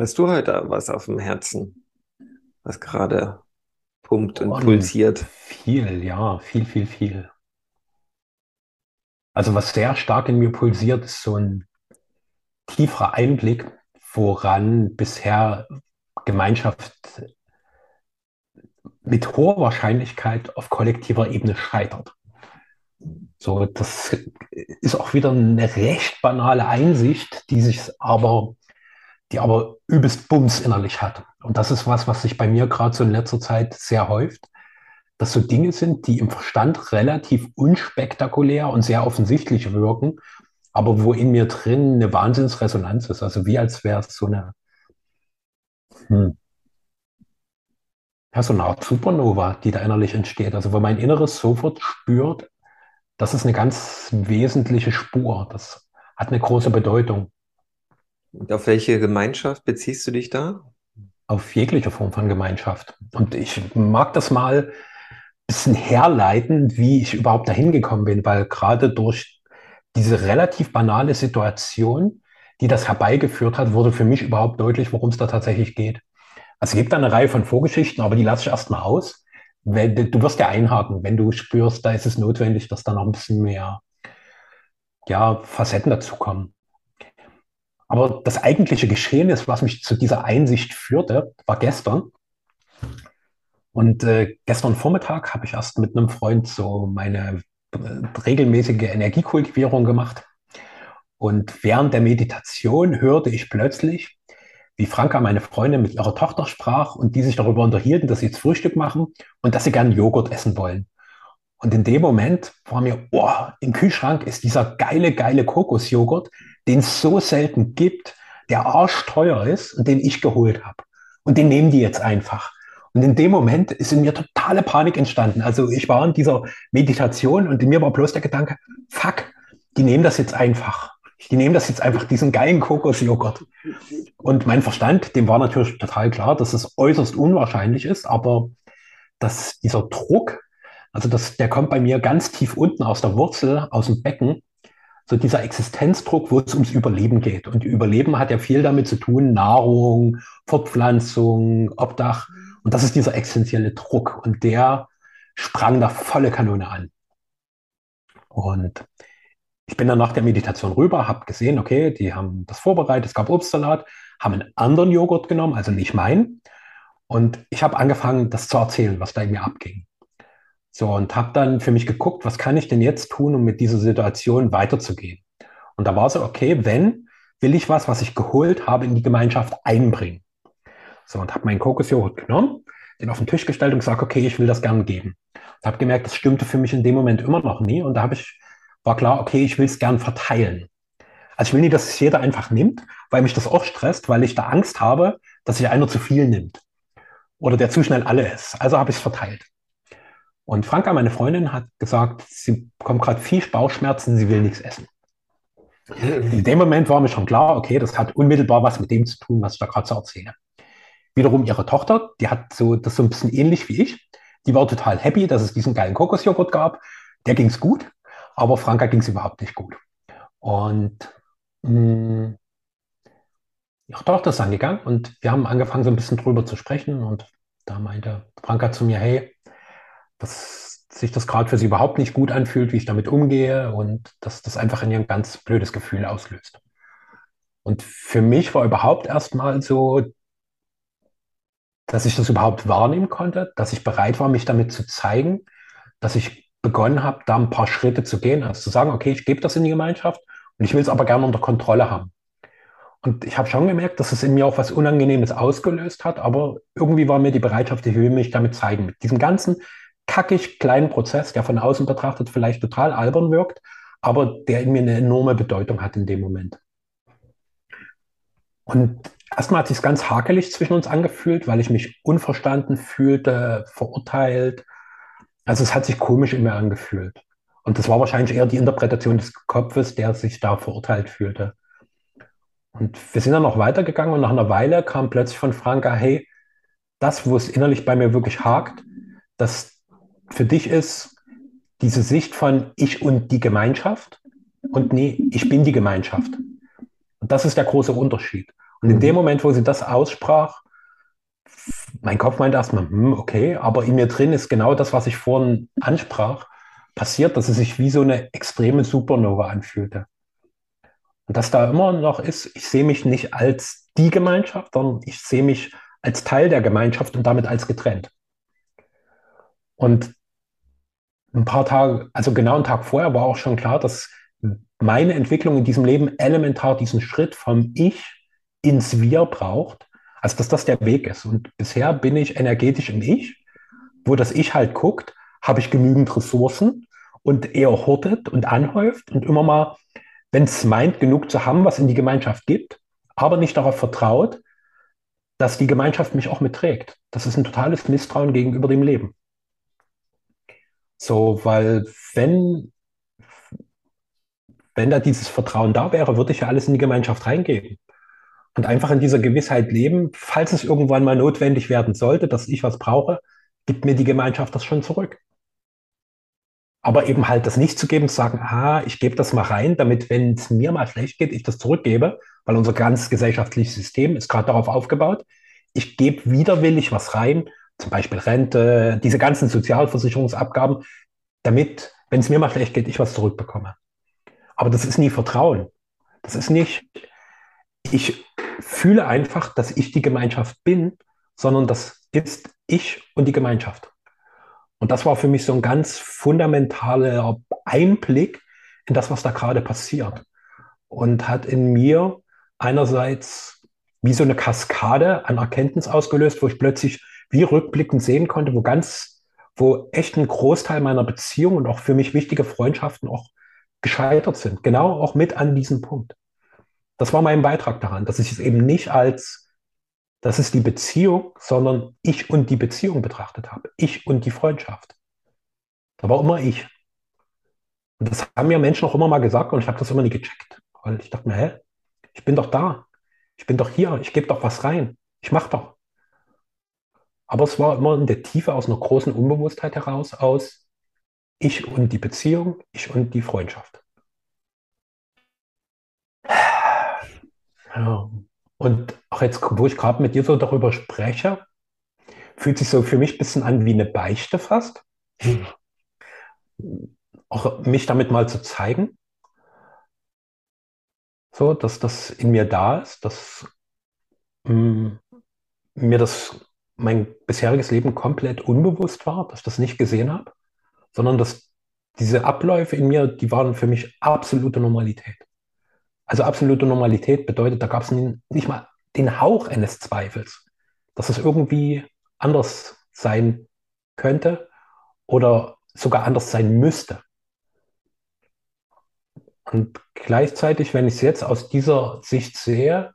Hast du heute was auf dem Herzen, was gerade pumpt und Und pulsiert? viel, ja, viel, viel, viel. Also was sehr stark in mir pulsiert, ist so ein tieferer Einblick, woran bisher Gemeinschaft mit hoher Wahrscheinlichkeit auf kollektiver Ebene scheitert. So, das ist auch wieder eine recht banale Einsicht, die sich aber, die aber übelst Bums innerlich hat. Und das ist was, was sich bei mir gerade so in letzter Zeit sehr häuft, dass so Dinge sind, die im Verstand relativ unspektakulär und sehr offensichtlich wirken, aber wo in mir drin eine Wahnsinnsresonanz ist. Also wie als wäre es so eine, hm, ja, so eine Art Supernova, die da innerlich entsteht. Also wo mein Inneres sofort spürt, das ist eine ganz wesentliche Spur. Das hat eine große Bedeutung Und auf welche Gemeinschaft beziehst du dich da? auf jegliche Form von Gemeinschaft. Und ich mag das mal ein bisschen herleiten, wie ich überhaupt dahin gekommen bin, weil gerade durch diese relativ banale Situation, die das herbeigeführt hat, wurde für mich überhaupt deutlich, worum es da tatsächlich geht. Also es gibt da eine Reihe von Vorgeschichten, aber die lasse ich erstmal aus. Du wirst ja einhaken, wenn du spürst, da ist es notwendig, dass da noch ein bisschen mehr ja, Facetten dazukommen. Aber das eigentliche Geschehen ist, was mich zu dieser Einsicht führte, war gestern. Und äh, gestern Vormittag habe ich erst mit einem Freund so meine äh, regelmäßige Energiekultivierung gemacht. Und während der Meditation hörte ich plötzlich, wie Franka, meine Freundin, mit ihrer Tochter sprach und die sich darüber unterhielten, dass sie jetzt Frühstück machen und dass sie gern Joghurt essen wollen. Und in dem Moment war mir, oh, im Kühlschrank ist dieser geile, geile Kokosjoghurt, den es so selten gibt, der arschteuer ist und den ich geholt habe. Und den nehmen die jetzt einfach. Und in dem Moment ist in mir totale Panik entstanden. Also ich war in dieser Meditation und in mir war bloß der Gedanke, fuck, die nehmen das jetzt einfach. Die nehmen das jetzt einfach, diesen geilen Kokosjoghurt. Und mein Verstand, dem war natürlich total klar, dass es äußerst unwahrscheinlich ist, aber dass dieser Druck, also das, der kommt bei mir ganz tief unten aus der Wurzel, aus dem Becken, so dieser Existenzdruck, wo es ums Überleben geht. Und Überleben hat ja viel damit zu tun, Nahrung, Fortpflanzung, Obdach. Und das ist dieser existenzielle Druck. Und der sprang da volle Kanone an. Und ich bin dann nach der Meditation rüber, habe gesehen, okay, die haben das vorbereitet, es gab Obstsalat, haben einen anderen Joghurt genommen, also nicht meinen. Und ich habe angefangen, das zu erzählen, was da in mir abging. So, und habe dann für mich geguckt, was kann ich denn jetzt tun, um mit dieser Situation weiterzugehen. Und da war so, okay, wenn, will ich was, was ich geholt habe, in die Gemeinschaft einbringen. So, und habe meinen Kokosjoghurt genommen, den auf den Tisch gestellt und gesagt, okay, ich will das gerne geben. Und habe gemerkt, das stimmte für mich in dem Moment immer noch nie. Und da habe ich, war klar, okay, ich will es gern verteilen. Also ich will nicht, dass es jeder einfach nimmt, weil mich das auch stresst, weil ich da Angst habe, dass sich einer zu viel nimmt. Oder der zu schnell alle ist. Also habe ich es verteilt. Und Franka, meine Freundin, hat gesagt, sie bekommt gerade viel Bauchschmerzen, sie will nichts essen. In dem Moment war mir schon klar, okay, das hat unmittelbar was mit dem zu tun, was ich da gerade so erzähle. Wiederum ihre Tochter, die hat so das so ein bisschen ähnlich wie ich. Die war total happy, dass es diesen geilen Kokosjoghurt gab. Der ging es gut, aber Franka ging es überhaupt nicht gut. Und mh, ihre Tochter ist angegangen und wir haben angefangen, so ein bisschen drüber zu sprechen. Und da meinte Franka zu mir, hey, dass sich das gerade für sie überhaupt nicht gut anfühlt, wie ich damit umgehe und dass das einfach in ihr ein ganz blödes Gefühl auslöst. Und für mich war überhaupt erstmal so, dass ich das überhaupt wahrnehmen konnte, dass ich bereit war, mich damit zu zeigen, dass ich begonnen habe, da ein paar Schritte zu gehen, also zu sagen, okay, ich gebe das in die Gemeinschaft und ich will es aber gerne unter Kontrolle haben. Und ich habe schon gemerkt, dass es in mir auch was Unangenehmes ausgelöst hat, aber irgendwie war mir die Bereitschaft, ich will mich damit zeigen. Mit diesem ganzen kackig kleinen Prozess, der von außen betrachtet vielleicht total albern wirkt, aber der in mir eine enorme Bedeutung hat in dem Moment. Und erstmal hat sich ganz hakelig zwischen uns angefühlt, weil ich mich unverstanden fühlte, verurteilt. Also es hat sich komisch in mir angefühlt. Und das war wahrscheinlich eher die Interpretation des Kopfes, der sich da verurteilt fühlte. Und wir sind dann noch weitergegangen und nach einer Weile kam plötzlich von Franka, hey, das, wo es innerlich bei mir wirklich hakt, das für dich ist diese Sicht von ich und die Gemeinschaft und nee, ich bin die Gemeinschaft. Und das ist der große Unterschied. Und in dem Moment, wo sie das aussprach, mein Kopf meinte erstmal, hm, okay, aber in mir drin ist genau das, was ich vorhin ansprach, passiert, dass es sich wie so eine extreme Supernova anfühlte. Und das da immer noch ist, ich sehe mich nicht als die Gemeinschaft, sondern ich sehe mich als Teil der Gemeinschaft und damit als getrennt. Und ein paar Tage, also genau einen Tag vorher war auch schon klar, dass meine Entwicklung in diesem Leben elementar diesen Schritt vom Ich ins Wir braucht. Also dass das der Weg ist. Und bisher bin ich energetisch im Ich, wo das Ich halt guckt, habe ich genügend Ressourcen und eher hortet und anhäuft und immer mal, wenn es meint, genug zu haben, was in die Gemeinschaft gibt, aber nicht darauf vertraut, dass die Gemeinschaft mich auch mitträgt. Das ist ein totales Misstrauen gegenüber dem Leben. So, weil wenn, wenn da dieses Vertrauen da wäre, würde ich ja alles in die Gemeinschaft reingeben. Und einfach in dieser Gewissheit leben, falls es irgendwann mal notwendig werden sollte, dass ich was brauche, gibt mir die Gemeinschaft das schon zurück. Aber eben halt das nicht zu geben, zu sagen, ah, ich gebe das mal rein, damit, wenn es mir mal schlecht geht, ich das zurückgebe, weil unser ganz gesellschaftliches System ist gerade darauf aufgebaut. Ich gebe widerwillig was rein, zum Beispiel Rente, diese ganzen Sozialversicherungsabgaben, damit, wenn es mir mal schlecht geht, ich was zurückbekomme. Aber das ist nie Vertrauen. Das ist nicht, ich fühle einfach, dass ich die Gemeinschaft bin, sondern das ist ich und die Gemeinschaft. Und das war für mich so ein ganz fundamentaler Einblick in das, was da gerade passiert. Und hat in mir einerseits wie so eine Kaskade an Erkenntnis ausgelöst, wo ich plötzlich wie rückblickend sehen konnte, wo ganz, wo echt ein Großteil meiner Beziehungen und auch für mich wichtige Freundschaften auch gescheitert sind. Genau auch mit an diesem Punkt. Das war mein Beitrag daran, dass ich es eben nicht als, das ist die Beziehung, sondern ich und die Beziehung betrachtet habe. Ich und die Freundschaft. Da war immer ich. Und das haben mir Menschen auch immer mal gesagt und ich habe das immer nie gecheckt. Weil ich dachte mir, hä, ich bin doch da. Ich bin doch hier. Ich gebe doch was rein. Ich mache doch. Aber es war immer in der Tiefe aus einer großen Unbewusstheit heraus, aus ich und die Beziehung, ich und die Freundschaft. Ja. Und auch jetzt, wo ich gerade mit dir so darüber spreche, fühlt sich so für mich ein bisschen an wie eine Beichte fast. Auch mich damit mal zu zeigen. So, dass das in mir da ist, dass mh, mm, mir das mein bisheriges Leben komplett unbewusst war, dass ich das nicht gesehen habe, sondern dass diese Abläufe in mir, die waren für mich absolute Normalität. Also absolute Normalität bedeutet, da gab es nicht mal den Hauch eines Zweifels, dass es irgendwie anders sein könnte oder sogar anders sein müsste. Und gleichzeitig, wenn ich es jetzt aus dieser Sicht sehe,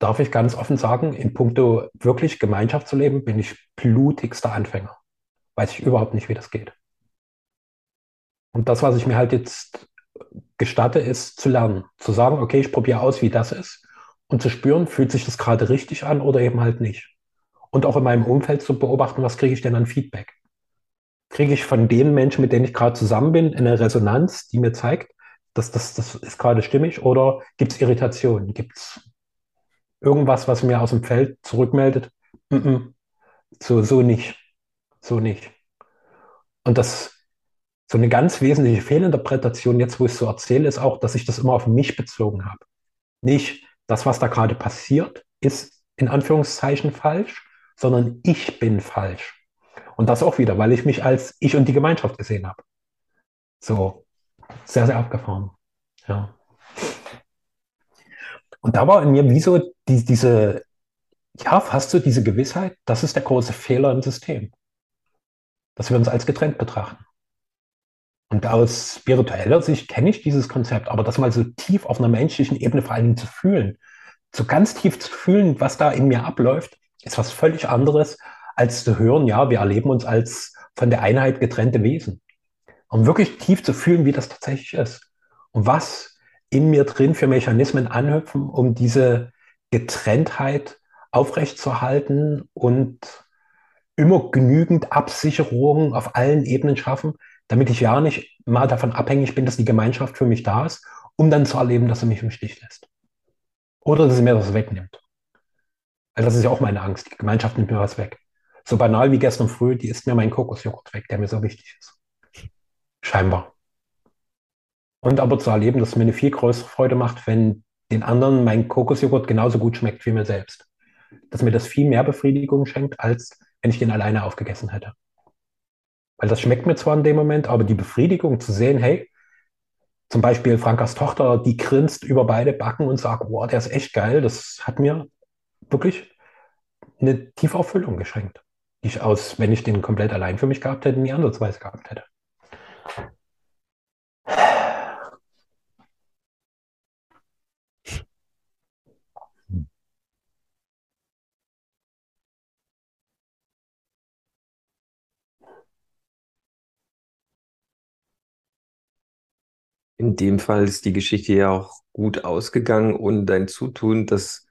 darf ich ganz offen sagen, in puncto wirklich Gemeinschaft zu leben, bin ich blutigster Anfänger. Weiß ich überhaupt nicht, wie das geht. Und das, was ich mir halt jetzt gestatte, ist zu lernen. Zu sagen, okay, ich probiere aus, wie das ist. Und zu spüren, fühlt sich das gerade richtig an oder eben halt nicht. Und auch in meinem Umfeld zu beobachten, was kriege ich denn an Feedback? Kriege ich von den Menschen, mit denen ich gerade zusammen bin, eine Resonanz, die mir zeigt, dass das, das ist gerade stimmig oder gibt es Irritationen? Gibt es irgendwas, was mir aus dem Feld zurückmeldet, mm -mm, so, so nicht, so nicht. Und das, so eine ganz wesentliche Fehlinterpretation, jetzt wo ich es so erzähle, ist auch, dass ich das immer auf mich bezogen habe. Nicht das, was da gerade passiert, ist in Anführungszeichen falsch, sondern ich bin falsch. Und das auch wieder, weil ich mich als ich und die Gemeinschaft gesehen habe. So, sehr, sehr abgefahren. Ja. Und da war in mir wie so die, diese, ja, fast so diese Gewissheit, das ist der große Fehler im System. Dass wir uns als getrennt betrachten. Und aus spiritueller Sicht kenne ich dieses Konzept, aber das mal so tief auf einer menschlichen Ebene vor Dingen zu fühlen, so ganz tief zu fühlen, was da in mir abläuft, ist was völlig anderes, als zu hören, ja, wir erleben uns als von der Einheit getrennte Wesen. Um wirklich tief zu fühlen, wie das tatsächlich ist. Und was in mir drin für Mechanismen anhüpfen, um diese Getrenntheit aufrechtzuerhalten und immer genügend Absicherung auf allen Ebenen schaffen, damit ich ja nicht mal davon abhängig bin, dass die Gemeinschaft für mich da ist, um dann zu erleben, dass sie mich im Stich lässt. Oder dass sie mir das wegnimmt. Also das ist ja auch meine Angst. Die Gemeinschaft nimmt mir was weg. So banal wie gestern früh, die isst mir meinen Kokosjoghurt weg, der mir so wichtig ist. Scheinbar. Und aber zu erleben, dass es mir eine viel größere Freude macht, wenn den anderen mein Kokosjoghurt genauso gut schmeckt wie mir selbst. Dass mir das viel mehr Befriedigung schenkt, als wenn ich den alleine aufgegessen hätte. Weil das schmeckt mir zwar in dem Moment, aber die Befriedigung zu sehen, hey, zum Beispiel Frankas Tochter, die grinst über beide Backen und sagt, wow, der ist echt geil, das hat mir wirklich eine tiefe Erfüllung geschenkt, die ich aus, wenn ich den komplett allein für mich gehabt hätte, nie andersweise gehabt hätte. In dem Fall ist die Geschichte ja auch gut ausgegangen und dein Zutun, dass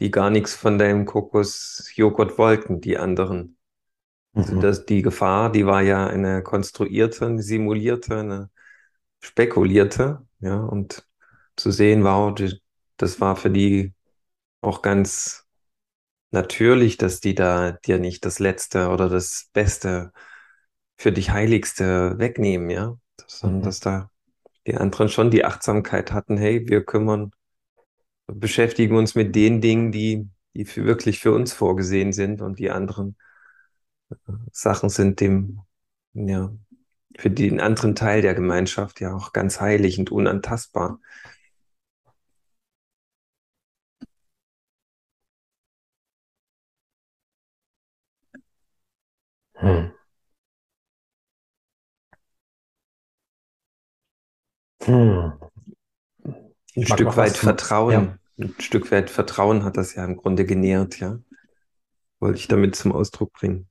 die gar nichts von deinem Kokosjoghurt wollten, die anderen. Also Mhm. das, die Gefahr, die war ja eine konstruierte, eine simulierte, eine spekulierte, ja, und zu sehen, wow, das war für die auch ganz natürlich, dass die da dir nicht das Letzte oder das Beste für dich Heiligste wegnehmen, ja, sondern Mhm. dass da die anderen schon die Achtsamkeit hatten, hey, wir kümmern, beschäftigen uns mit den Dingen, die, die für, wirklich für uns vorgesehen sind und die anderen Sachen sind dem, ja, für den anderen Teil der Gemeinschaft ja auch ganz heilig und unantastbar. Hm. Hm. Ein Stück weit zum, ja, Vertrauen, ein Stück weit Vertrauen hat das ja im Grunde genährt, ja. Wollte ich damit zum Ausdruck bringen.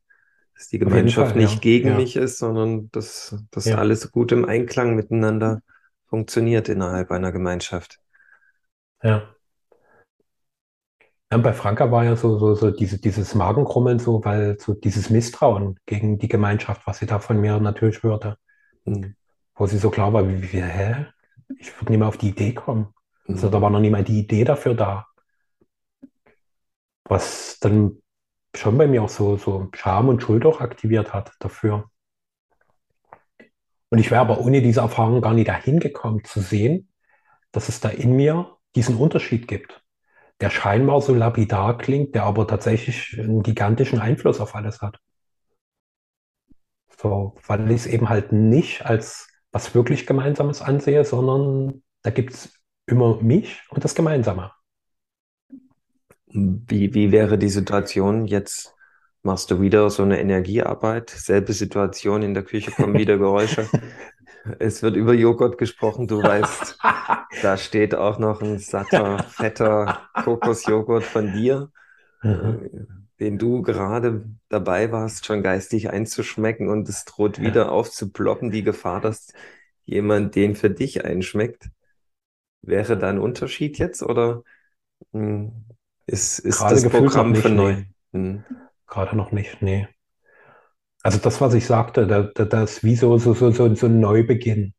Dass die Gemeinschaft Fall, nicht ja, gegen ja, mich ist, sondern dass, dass alles gut im Einklang miteinander funktioniert innerhalb einer Gemeinschaft. ja. Ja, bei Franka war ja so, so, so diese, dieses Magenkrummeln so, weil so dieses Misstrauen gegen die Gemeinschaft, was sie da von mir natürlich hörte, Hm, wo sie so klar war, wie, wie hä? Ich würde nie mehr auf die Idee kommen. Also hm, da war noch nie mal die Idee dafür da, was dann schon bei mir auch so, so Scham und Schuld auch aktiviert hat dafür. Und ich wäre aber ohne diese Erfahrung gar nie dahin gekommen zu sehen, dass es da in mir diesen Unterschied gibt, der scheinbar so lapidar klingt, der aber tatsächlich einen gigantischen Einfluss auf alles hat. So, weil ich es eben halt nicht als was wirklich Gemeinsames ansehe, sondern da gibt es immer mich und das Gemeinsame. Wie, wie wäre die Situation? Jetzt machst du wieder so eine Energiearbeit, selbe Situation, in der Küche kommen wieder Geräusche. Es wird über Joghurt gesprochen, du weißt, da steht auch noch ein satter, fetter Kokosjoghurt von dir, Mhm. äh, den du gerade dabei warst, schon geistig einzuschmecken und es droht Ja. wieder aufzuploppen, die Gefahr, dass jemand den für dich einschmeckt. Wäre da ein Unterschied jetzt oder hm, ist, ist Gerade das Programm für nicht, neu? nee. Hm, Gerade noch nicht, nee. Also das, was ich sagte, da, da, das ist wie so, so, so, so, so ein Neubeginn.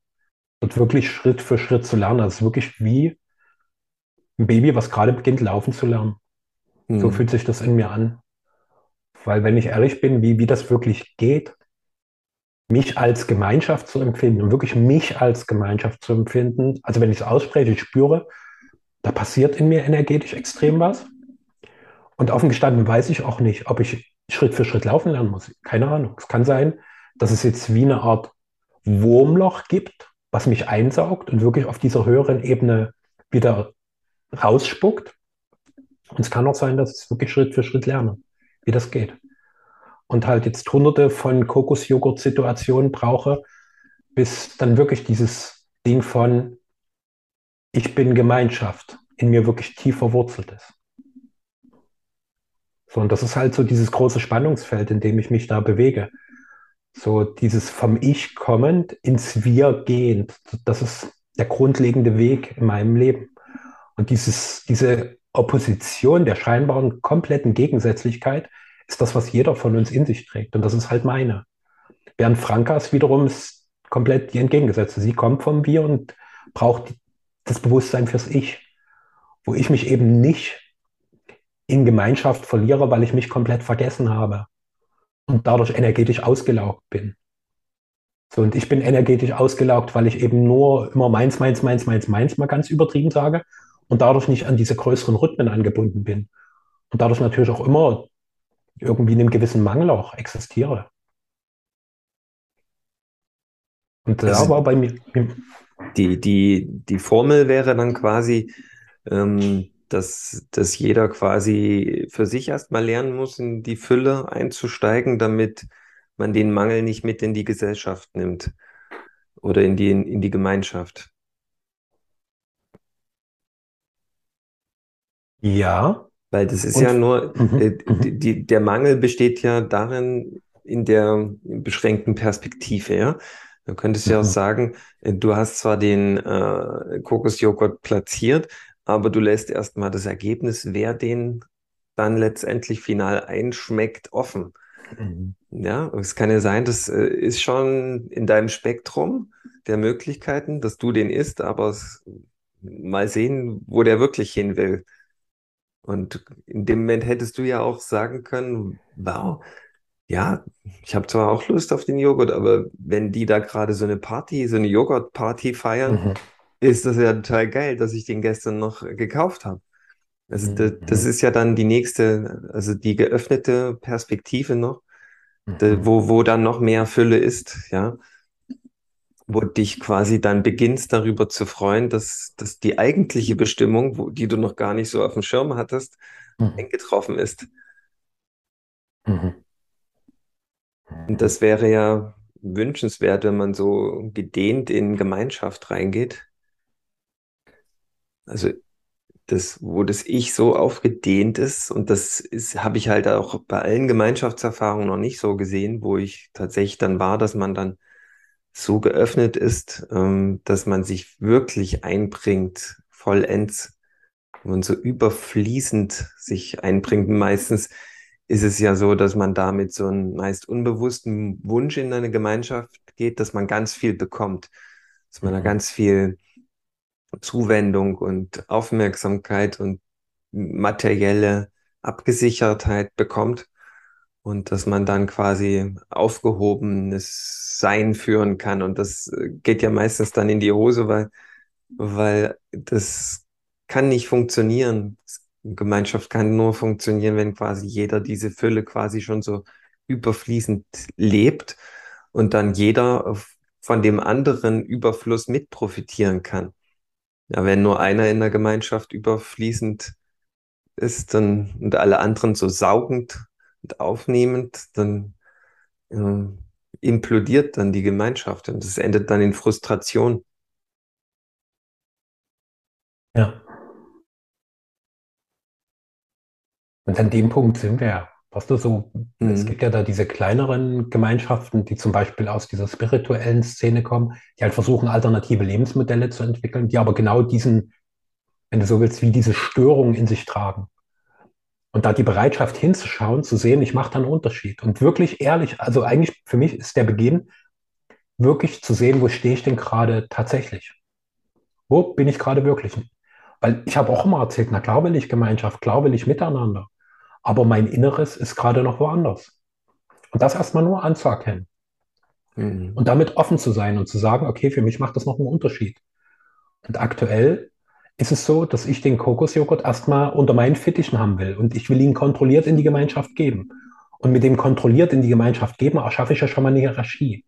Und wirklich Schritt für Schritt zu lernen. Das ist wirklich wie ein Baby, was gerade beginnt, laufen zu lernen. So hm, fühlt sich das in mir an. Weil wenn ich ehrlich bin, wie, wie das wirklich geht, mich als Gemeinschaft zu empfinden und wirklich mich als Gemeinschaft zu empfinden, also wenn ich es ausspreche, ich spüre, da passiert in mir energetisch extrem was. Und offen gestanden weiß ich auch nicht, ob ich Schritt für Schritt laufen lernen muss. Keine Ahnung. Es kann sein, dass es jetzt wie eine Art Wurmloch gibt, was mich einsaugt und wirklich auf dieser höheren Ebene wieder rausspuckt. Und es kann auch sein, dass ich es wirklich Schritt für Schritt lerne, wie das geht. Und halt jetzt hunderte von Kokosjoghurt-Situationen brauche, bis dann wirklich dieses Ding von ich bin Gemeinschaft in mir wirklich tief verwurzelt ist. So, und das ist halt so dieses große Spannungsfeld, in dem ich mich da bewege. So dieses vom Ich kommend ins Wir gehend. Das ist der grundlegende Weg in meinem Leben. Und dieses, diese Opposition der scheinbaren kompletten Gegensätzlichkeit ist das, was jeder von uns in sich trägt. Und das ist halt meine. Während Frankas wiederum ist komplett die entgegengesetzte. Sie kommt vom Wir und braucht das Bewusstsein fürs Ich. wo ich mich eben nicht in Gemeinschaft verliere, weil ich mich komplett vergessen habe und dadurch energetisch ausgelaugt bin. So, und ich bin energetisch ausgelaugt, weil ich eben nur immer meins, meins, meins, meins, meins mal ganz übertrieben sage und dadurch nicht an diese größeren Rhythmen angebunden bin. Und dadurch natürlich auch immer irgendwie in einem gewissen Mangel auch existiere. Und da also war bei mir. Die, die, die Formel wäre dann quasi, ähm, dass, dass jeder quasi für sich erstmal lernen muss, in die Fülle einzusteigen, damit man den Mangel nicht mit in die Gesellschaft nimmt oder in die, in die Gemeinschaft. Ja. Weil das ist Und, ja nur, mhm, äh, mhm. die, der Mangel besteht ja darin, in der beschränkten Perspektive, ja. Du könntest ja auch mhm. sagen, äh, du hast zwar den äh, Kokosjoghurt platziert, aber du lässt erstmal das Ergebnis, wer den dann letztendlich final einschmeckt, offen. Mhm. Ja, es kann ja sein, das äh, ist schon in deinem Spektrum der Möglichkeiten, dass du den isst, aber es, mal sehen, wo der wirklich hin will. Und in dem Moment hättest du ja auch sagen können, wow, ja, ich habe zwar auch Lust auf den Joghurt, aber wenn die da gerade so eine Party, so eine Joghurt-Party feiern, mhm. ist das ja total geil, dass ich den gestern noch gekauft habe. Also mhm. das, das, ist ja dann die nächste, also die geöffnete Perspektive noch, mhm. wo, wo dann noch mehr Fülle ist, ja. Wo dich quasi dann beginnst darüber zu freuen, dass, dass die eigentliche Bestimmung, wo, die du noch gar nicht so auf dem Schirm hattest, mhm. eingetroffen ist. Mhm. Und das wäre ja wünschenswert, wenn man so gedehnt in Gemeinschaft reingeht. Also das, wo das Ich so aufgedehnt ist und das habe ich halt auch bei allen Gemeinschaftserfahrungen noch nicht so gesehen, wo ich tatsächlich dann war, dass man dann so geöffnet ist, ähm, dass man sich wirklich einbringt, vollends und so überfließend sich einbringt. Meistens ist es ja so, dass man damit so einen meist unbewussten Wunsch in eine Gemeinschaft geht, dass man ganz viel bekommt, dass man da mhm. ganz viel Zuwendung und Aufmerksamkeit und materielle Abgesichertheit bekommt und dass man dann quasi aufgehobenes Sein führen kann. Und das äh, geht ja meistens dann in die Hose, weil, weil das kann nicht funktionieren. Gemeinschaft kann nur funktionieren, wenn quasi jeder diese Fülle quasi schon so überfließend lebt und dann jeder von dem anderen Überfluss mit profitieren kann. Ja, wenn nur einer in der Gemeinschaft überfließend ist dann, und alle anderen so saugend und aufnehmend, dann äh, implodiert dann die Gemeinschaft und es endet dann in Frustration. Ja. Und an dem Punkt sind wir ja. Weißt du, so, mhm. es gibt ja da diese kleineren Gemeinschaften, die zum Beispiel aus dieser spirituellen Szene kommen, die halt versuchen, alternative Lebensmodelle zu entwickeln, die aber genau diesen, wenn du so willst, wie diese Störung in sich tragen. Und da die Bereitschaft hinzuschauen, zu sehen, ich mache da einen Unterschied. Und wirklich ehrlich, also eigentlich für mich ist der Beginn, wirklich zu sehen, wo stehe ich denn gerade tatsächlich? Wo bin ich gerade wirklich? Weil ich habe auch immer erzählt, na klar will ich Gemeinschaft, klar will ich Miteinander aber mein Inneres ist gerade noch woanders. Und das erstmal nur anzuerkennen. Mhm. Und damit offen zu sein und zu sagen, okay, für mich macht das noch einen Unterschied. Und aktuell ist es so, dass ich den Kokosjoghurt erstmal unter meinen Fittichen haben will und ich will ihn kontrolliert in die Gemeinschaft geben. Und mit dem kontrolliert in die Gemeinschaft geben, erschaffe ich ja schon mal eine Hierarchie.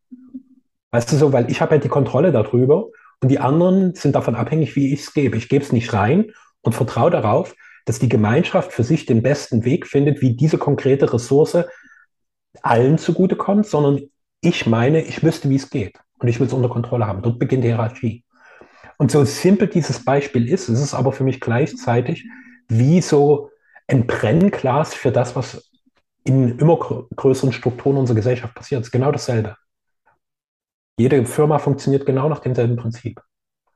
Weißt du so, weil ich habe ja die Kontrolle darüber und die anderen sind davon abhängig, wie ich es gebe. Ich gebe es nicht rein und vertraue darauf, dass die Gemeinschaft für sich den besten Weg findet, wie diese konkrete Ressource allen zugutekommt, sondern ich meine, ich wüsste, wie es geht und ich will es unter Kontrolle haben. Dort beginnt die Hierarchie. Und so simpel dieses Beispiel ist, ist es aber für mich gleichzeitig wie so ein Brennglas für das, was in immer größeren Strukturen unserer Gesellschaft passiert. Es ist genau dasselbe. Jede Firma funktioniert genau nach demselben Prinzip.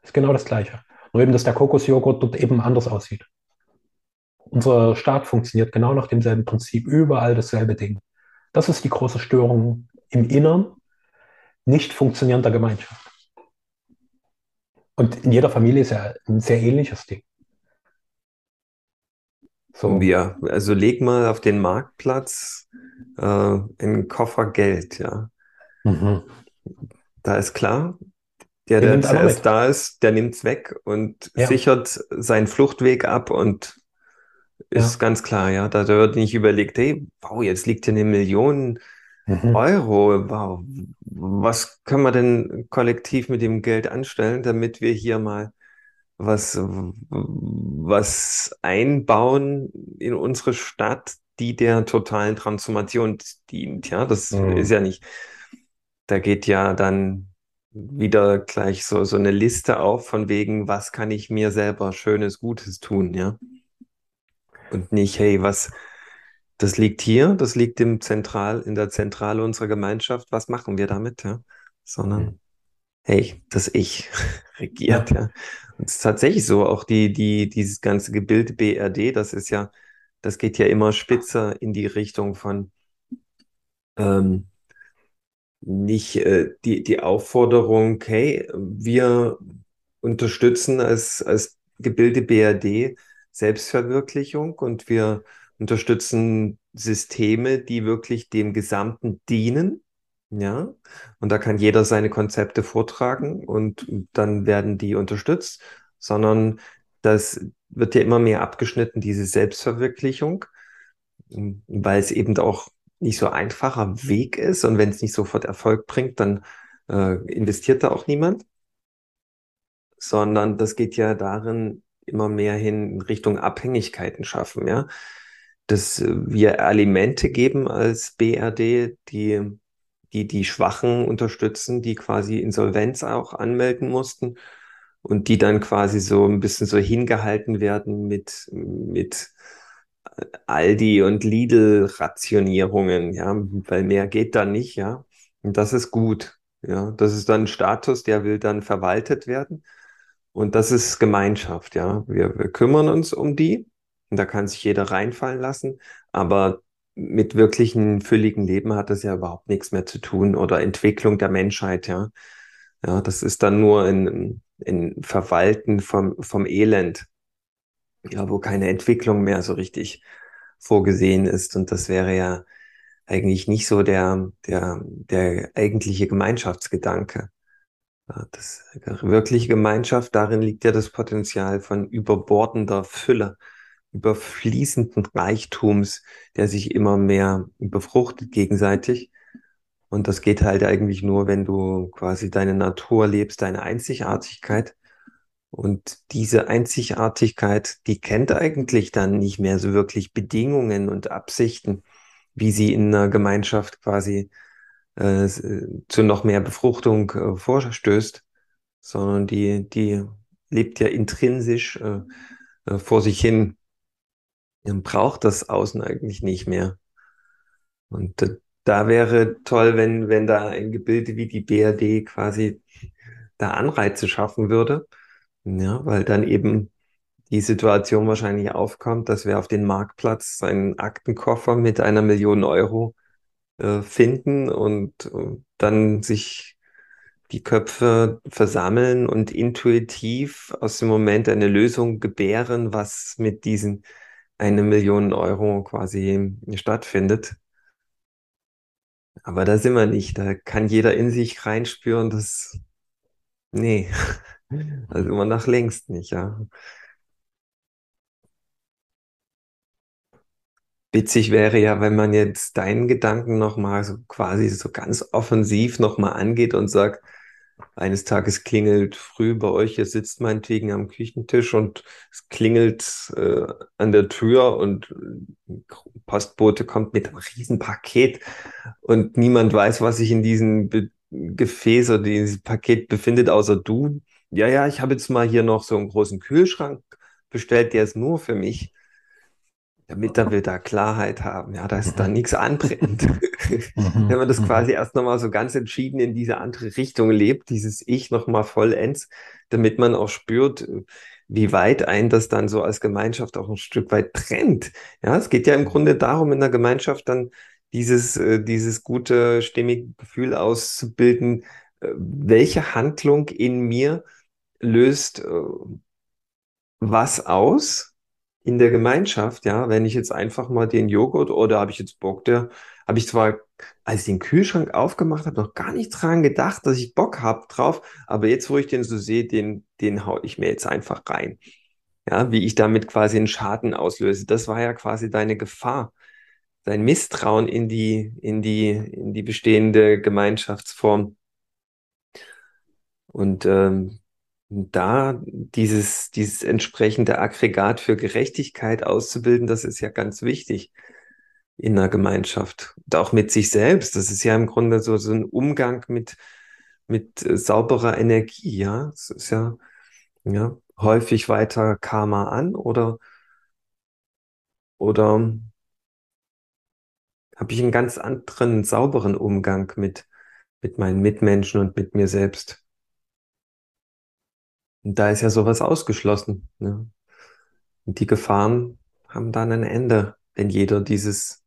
Ist genau das Gleiche. Nur eben, dass der Kokosjoghurt dort eben anders aussieht. Unser Staat funktioniert genau nach demselben Prinzip, überall dasselbe Ding. Das ist die große Störung im Innern nicht funktionierender Gemeinschaft. Und in jeder Familie ist ja ein sehr ähnliches Ding. So. Ja, also leg mal auf den Marktplatz äh, einen Koffer Geld, ja. Mhm. Da ist klar, der, der zuerst da ist, der nimmt es weg und ja. sichert seinen Fluchtweg ab und ist ja. ganz klar, ja. Da wird nicht überlegt, hey, wow, jetzt liegt hier eine Million mhm. Euro. Wow, was können wir denn kollektiv mit dem Geld anstellen, damit wir hier mal was, was einbauen in unsere Stadt, die der totalen Transformation dient. Ja, das mhm. ist ja nicht, da geht ja dann wieder gleich so, so eine Liste auf von wegen, was kann ich mir selber Schönes, Gutes tun, ja. Und nicht, hey, was, das liegt hier, das liegt im Zentral, in der Zentrale unserer Gemeinschaft, was machen wir damit, ja? Sondern, mhm. hey, das Ich regiert, ja. Und es ist tatsächlich so, auch die, die, dieses ganze Gebild BRD, das ist ja, das geht ja immer spitzer in die Richtung von ähm, nicht äh, die, die Aufforderung, hey, wir unterstützen als, als Gebilde BRD Selbstverwirklichung und wir unterstützen Systeme, die wirklich dem Gesamten dienen. Ja, und da kann jeder seine Konzepte vortragen und dann werden die unterstützt, sondern das wird ja immer mehr abgeschnitten, diese Selbstverwirklichung, weil es eben auch nicht so einfacher Weg ist. Und wenn es nicht sofort Erfolg bringt, dann äh, investiert da auch niemand, sondern das geht ja darin immer mehr hin in Richtung Abhängigkeiten schaffen, ja dass wir Alimente geben als BRD, die, die die Schwachen unterstützen, die quasi Insolvenz auch anmelden mussten und die dann quasi so ein bisschen so hingehalten werden mit, mit Aldi und Lidl-Rationierungen, ja, weil mehr geht da nicht, ja. Und das ist gut, ja. Das ist dann ein Status, der will dann verwaltet werden. Und das ist Gemeinschaft, ja. Wir, wir kümmern uns um die und da kann sich jeder reinfallen lassen. Aber mit wirklichen fülligen Leben hat das ja überhaupt nichts mehr zu tun oder Entwicklung der Menschheit, ja. Ja, das ist dann nur ein, ein Verwalten vom, vom Elend, ja, wo keine Entwicklung mehr so richtig vorgesehen ist. Und das wäre ja eigentlich nicht so der, der, der eigentliche Gemeinschaftsgedanke. Das wirkliche Gemeinschaft, darin liegt ja das Potenzial von überbordender Fülle überfließenden Reichtums, der sich immer mehr befruchtet gegenseitig. Und das geht halt eigentlich nur, wenn du quasi deine Natur lebst, deine Einzigartigkeit. Und diese Einzigartigkeit, die kennt eigentlich dann nicht mehr so wirklich Bedingungen und Absichten, wie sie in einer Gemeinschaft quasi äh, zu noch mehr Befruchtung äh, vorstößt, sondern die, die lebt ja intrinsisch äh, äh vor sich hin man braucht das Außen eigentlich nicht mehr. Und da wäre toll, wenn, wenn da ein Gebilde wie die BRD quasi da Anreize schaffen würde. Ja, weil dann eben die Situation wahrscheinlich aufkommt, dass wir auf den Marktplatz einen Aktenkoffer mit einer Million Euro äh, finden und, und dann sich die Köpfe versammeln und intuitiv aus dem Moment eine Lösung gebären, was mit diesen eine Million Euro quasi stattfindet. Aber da sind wir nicht. Da kann jeder in sich reinspüren, dass, nee, also immer nach längst nicht, ja. Witzig wäre ja, wenn man jetzt deinen Gedanken nochmal so quasi so ganz offensiv nochmal angeht und sagt, eines Tages klingelt früh bei euch, ihr sitzt meinetwegen am Küchentisch und es klingelt äh, an der Tür und ein Postbote kommt mit einem riesen Paket und niemand weiß, was sich in diesem Gefäß oder dieses Paket befindet, außer du. Ja, ja, ich habe jetzt mal hier noch so einen großen Kühlschrank bestellt, der ist nur für mich damit wir da Klarheit haben, ja, dass da mhm. nichts anbrennt. Mhm. Wenn man das mhm. quasi erst nochmal so ganz entschieden in diese andere Richtung lebt, dieses Ich nochmal vollends, damit man auch spürt, wie weit ein das dann so als Gemeinschaft auch ein Stück weit trennt. Ja, es geht ja im Grunde darum, in der Gemeinschaft dann dieses, äh, dieses gute, stimmige Gefühl auszubilden, äh, welche Handlung in mir löst äh, was aus, in der Gemeinschaft, ja, wenn ich jetzt einfach mal den Joghurt oder habe ich jetzt Bock, der habe ich zwar, als ich den Kühlschrank aufgemacht habe, noch gar nicht dran gedacht, dass ich Bock habe drauf, aber jetzt, wo ich den so sehe, den, den hau ich mir jetzt einfach rein. Ja, wie ich damit quasi einen Schaden auslöse. Das war ja quasi deine Gefahr, dein Misstrauen in die, in die, in die bestehende Gemeinschaftsform. Und ähm, da dieses, dieses entsprechende Aggregat für Gerechtigkeit auszubilden, das ist ja ganz wichtig in einer Gemeinschaft. Und auch mit sich selbst. Das ist ja im Grunde so, so ein Umgang mit, mit äh, sauberer Energie, ja. Das ist ja, ja, häufig weiter Karma an oder, oder habe ich einen ganz anderen, sauberen Umgang mit, mit meinen Mitmenschen und mit mir selbst. Und da ist ja sowas ausgeschlossen. Ne? Und die Gefahren haben dann ein Ende, wenn jeder dieses,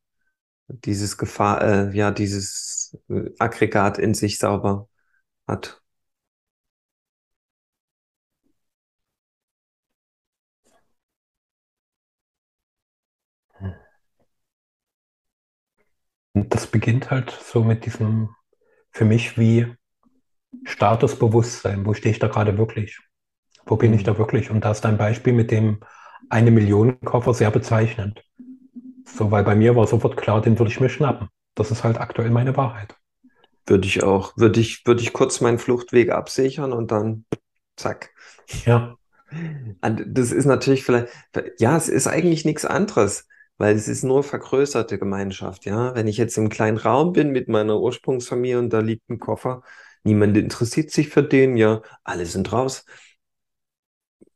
dieses Gefahr, äh, ja, dieses äh, Aggregat in sich sauber hat. Und das beginnt halt so mit diesem, für mich wie Statusbewusstsein. Wo stehe ich da gerade wirklich? Wo bin ich da wirklich? Und da ist dein Beispiel mit dem eine Million Koffer sehr bezeichnend. So, weil bei mir war sofort klar, den würde ich mir schnappen. Das ist halt aktuell meine Wahrheit. Würde ich auch. Würde ich, würde ich kurz meinen Fluchtweg absichern und dann zack. Ja. Das ist natürlich vielleicht, ja, es ist eigentlich nichts anderes, weil es ist nur vergrößerte Gemeinschaft, ja. Wenn ich jetzt im kleinen Raum bin mit meiner Ursprungsfamilie und da liegt ein Koffer, niemand interessiert sich für den, ja, alle sind raus.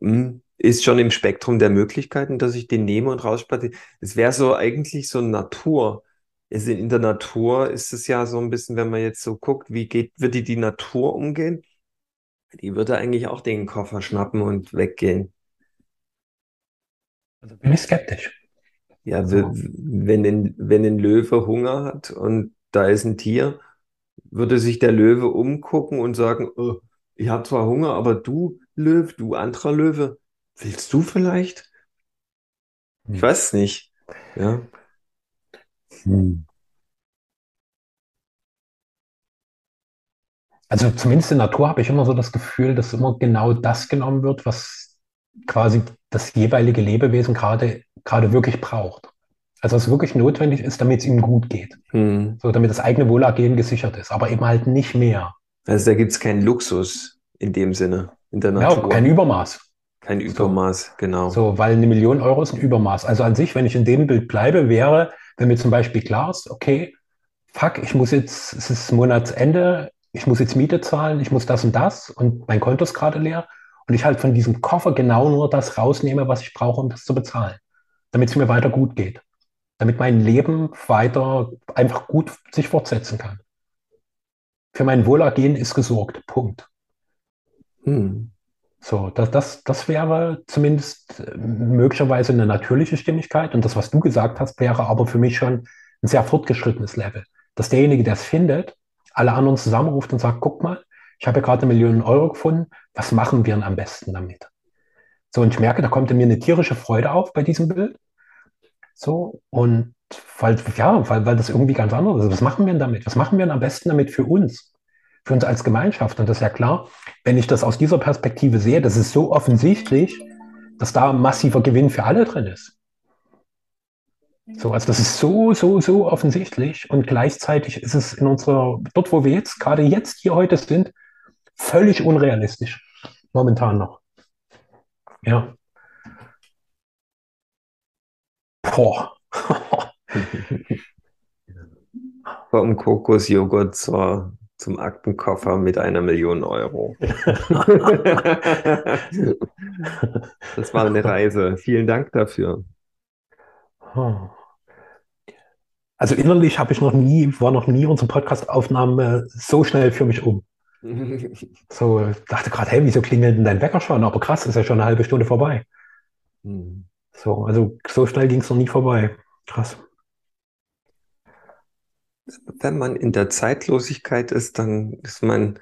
Hm, ist schon im Spektrum der Möglichkeiten, dass ich den nehme und rausspatte. Es wäre so eigentlich so Natur. Also in der Natur ist es ja so ein bisschen, wenn man jetzt so guckt, wie geht, würde die Natur umgehen? Die würde eigentlich auch den Koffer schnappen und weggehen. Also bin ich skeptisch. Ja, so. wenn ein, wenn ein Löwe Hunger hat und da ist ein Tier, würde sich der Löwe umgucken und sagen, oh, ich habe zwar Hunger, aber du, Löwe, du anderer Löwe, willst du vielleicht? Ich hm. weiß nicht. Ja. Hm. Also zumindest in der Natur habe ich immer so das Gefühl, dass immer genau das genommen wird, was quasi das jeweilige Lebewesen gerade, gerade wirklich braucht. Also was wirklich notwendig ist, damit es ihm gut geht. Hm. So, damit das eigene Wohlergehen gesichert ist, aber eben halt nicht mehr. Also da gibt es keinen Luxus in dem Sinne in der Natur. Ja, kein Übermaß. Kein Übermaß, so. genau. So, weil eine Million Euro ist ein Übermaß. Also an sich, wenn ich in dem Bild bleibe, wäre, wenn mir zum Beispiel klar ist, okay, fuck, ich muss jetzt, es ist Monatsende, ich muss jetzt Miete zahlen, ich muss das und das und mein Konto ist gerade leer und ich halt von diesem Koffer genau nur das rausnehme, was ich brauche, um das zu bezahlen, damit es mir weiter gut geht, damit mein Leben weiter einfach gut sich fortsetzen kann. Für mein Wohlergehen ist gesorgt. Punkt. Hm. So, das, das, das wäre zumindest äh, möglicherweise eine natürliche Stimmigkeit. Und das, was du gesagt hast, wäre aber für mich schon ein sehr fortgeschrittenes Level. Dass derjenige, der es findet, alle anderen zusammenruft und sagt, guck mal, ich habe ja gerade eine Million Euro gefunden, was machen wir denn am besten damit? So, und ich merke, da kommt in mir eine tierische Freude auf bei diesem Bild. So, und weil, ja, weil, weil das irgendwie ganz anders ist. Was machen wir denn damit? Was machen wir denn am besten damit für uns? Für uns als Gemeinschaft. Und das ist ja klar, wenn ich das aus dieser Perspektive sehe, das ist so offensichtlich, dass da massiver Gewinn für alle drin ist. So, also das ist so, so, so offensichtlich und gleichzeitig ist es in unserer, dort wo wir jetzt, gerade jetzt hier heute sind, völlig unrealistisch. Momentan noch. Ja. Boah. Vom Kokosjoghurt zur zum Aktenkoffer mit einer Million Euro. das war eine Reise. Vielen Dank dafür. Also innerlich habe ich noch nie, war noch nie unsere Podcast-Aufnahme so schnell für mich um. So, dachte gerade, hey, wieso klingelt denn dein Wecker schon? Aber krass, ist ja schon eine halbe Stunde vorbei. Hm. So, also so schnell ging es noch nie vorbei. Krass wenn man in der Zeitlosigkeit ist, dann ist man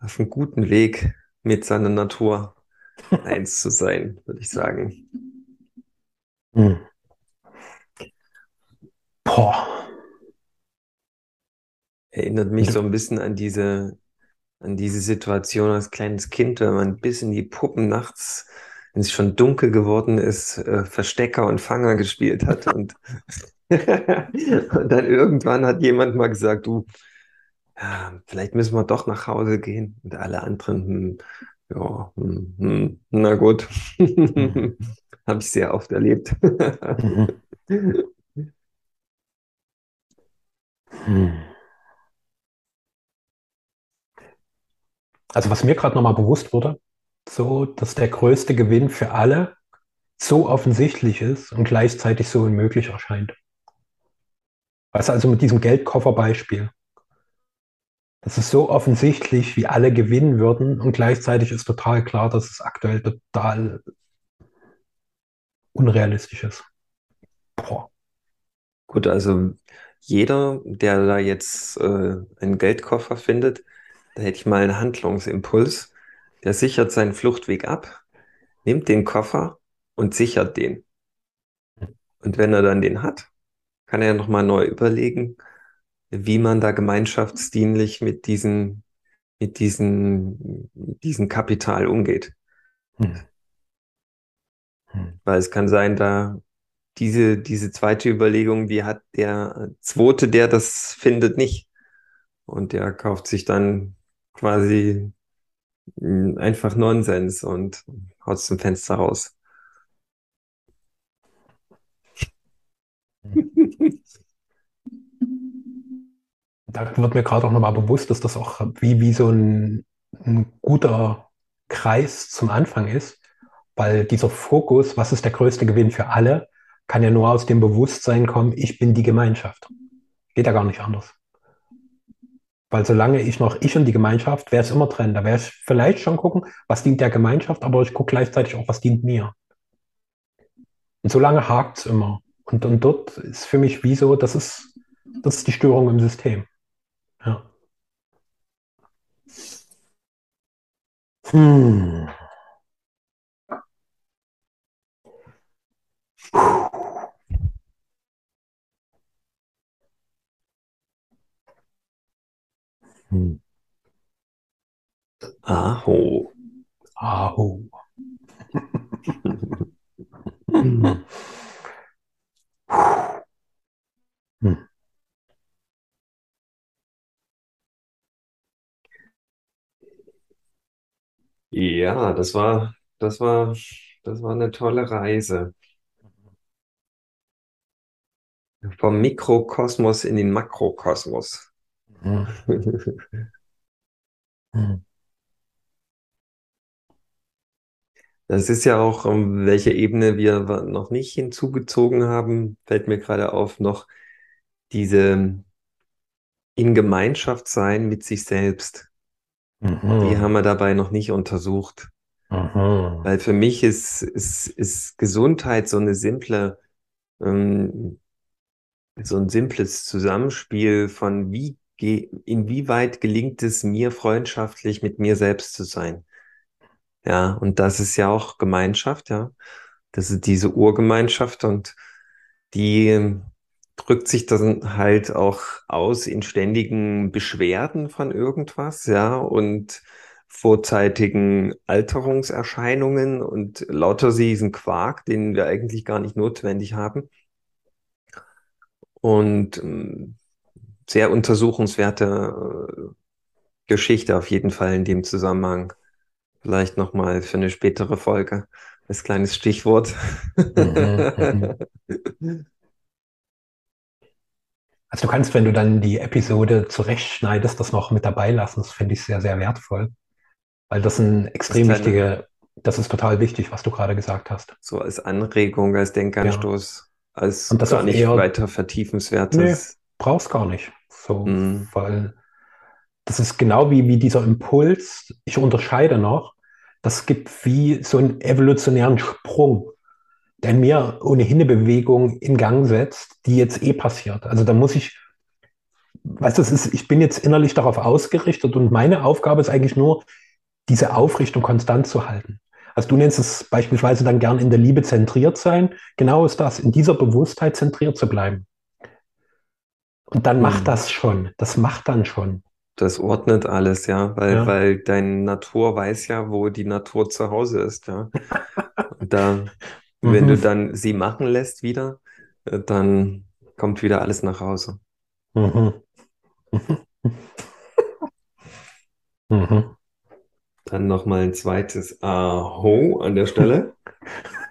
auf einem guten Weg, mit seiner Natur eins zu sein, würde ich sagen. Hm. Boah. Erinnert mich so ein bisschen an diese, an diese Situation als kleines Kind, wenn man bis in die Puppen nachts, wenn es schon dunkel geworden ist, äh, Verstecker und Fanger gespielt hat. Und, und dann irgendwann hat jemand mal gesagt, du, ja, vielleicht müssen wir doch nach Hause gehen. Und alle anderen, hm, ja, hm, hm, na gut. Mhm. Habe ich sehr oft erlebt. Mhm. Hm. Also was mir gerade nochmal bewusst wurde, so, dass der größte Gewinn für alle so offensichtlich ist und gleichzeitig so unmöglich erscheint. Weißt also mit diesem Geldkofferbeispiel. Das ist so offensichtlich, wie alle gewinnen würden und gleichzeitig ist total klar, dass es aktuell total unrealistisch ist. Boah. Gut, also jeder, der da jetzt äh, einen Geldkoffer findet, da hätte ich mal einen Handlungsimpuls. Der sichert seinen Fluchtweg ab, nimmt den Koffer und sichert den. Und wenn er dann den hat, kann er nochmal neu überlegen, wie man da gemeinschaftsdienlich mit diesen, mit diesen, mit diesem Kapital umgeht. Hm. Hm. Weil es kann sein, da diese, diese zweite Überlegung, die hat der zweite, der das findet, nicht. Und der kauft sich dann quasi mh, einfach Nonsens und haut zum Fenster raus. Da wird mir gerade auch nochmal bewusst, dass das auch wie, wie so ein, ein guter Kreis zum Anfang ist, weil dieser Fokus, was ist der größte Gewinn für alle, kann ja nur aus dem Bewusstsein kommen, ich bin die Gemeinschaft. Geht ja gar nicht anders. Weil solange ich noch ich und die Gemeinschaft, wäre es immer trennen. Da wäre ich vielleicht schon gucken, was dient der Gemeinschaft, aber ich gucke gleichzeitig auch, was dient mir. Und solange hakt es immer. Und, und dort ist für mich wie so, das ist, das ist die Störung im System. Ja. Hm. Hm. Aho. Aho. Hm. Ja, das war, das war, das war eine tolle Reise. Vom Mikrokosmos in den Makrokosmos. Hm. Hm. Das ist ja auch, um welche Ebene wir noch nicht hinzugezogen haben, fällt mir gerade auf, noch diese in Gemeinschaft sein mit sich selbst. Die Mhm. haben wir dabei noch nicht untersucht. Mhm. Weil für mich ist, ist, ist Gesundheit so eine simple, ähm, so ein simples Zusammenspiel von wie, inwieweit gelingt es mir, freundschaftlich mit mir selbst zu sein. Ja, und das ist ja auch Gemeinschaft, ja. Das ist diese Urgemeinschaft und die drückt sich dann halt auch aus in ständigen Beschwerden von irgendwas, ja, und vorzeitigen Alterungserscheinungen und lauter diesen Quark, den wir eigentlich gar nicht notwendig haben. Und ähm, sehr untersuchenswerte äh, Geschichte auf jeden Fall in dem Zusammenhang. Vielleicht nochmal für eine spätere Folge als kleines Stichwort. Mhm. Mhm. Also du kannst, wenn du dann die Episode zurechtschneidest, das noch mit dabei lassen. Das finde ich sehr, sehr wertvoll. Weil das ein Das extrem kleine, wichtige, das ist total wichtig, was du gerade gesagt hast. so als Anregung, als Ja. Denkanstoß, als Und das gar nicht eher, weiter nee, vertiefenswertes. brauchst gar nicht. So, Mm, weil das ist genau wie, wie dieser Impuls. Ich unterscheide noch. Das gibt wie so einen evolutionären Sprung, der in mir ohnehin eine Bewegung in Gang setzt, die jetzt eh passiert. Also da muss ich, weißt du, ist, ich bin jetzt innerlich darauf ausgerichtet und meine Aufgabe ist eigentlich nur, diese Aufrichtung konstant zu halten. Also du nennst es beispielsweise dann gern in der Liebe zentriert sein. Genau ist das, in dieser Bewusstheit zentriert zu bleiben. Und dann macht Hm. das schon. Das macht dann schon. Das ordnet alles, ja, weil, Ja. weil deine Natur weiß ja, wo die Natur zu Hause ist, ja. Und da, wenn du Mhm. dann sie machen lässt wieder, äh, dann kommt wieder alles nach Hause. Mhm. Mhm. Dann nochmal ein zweites Aho an der Stelle.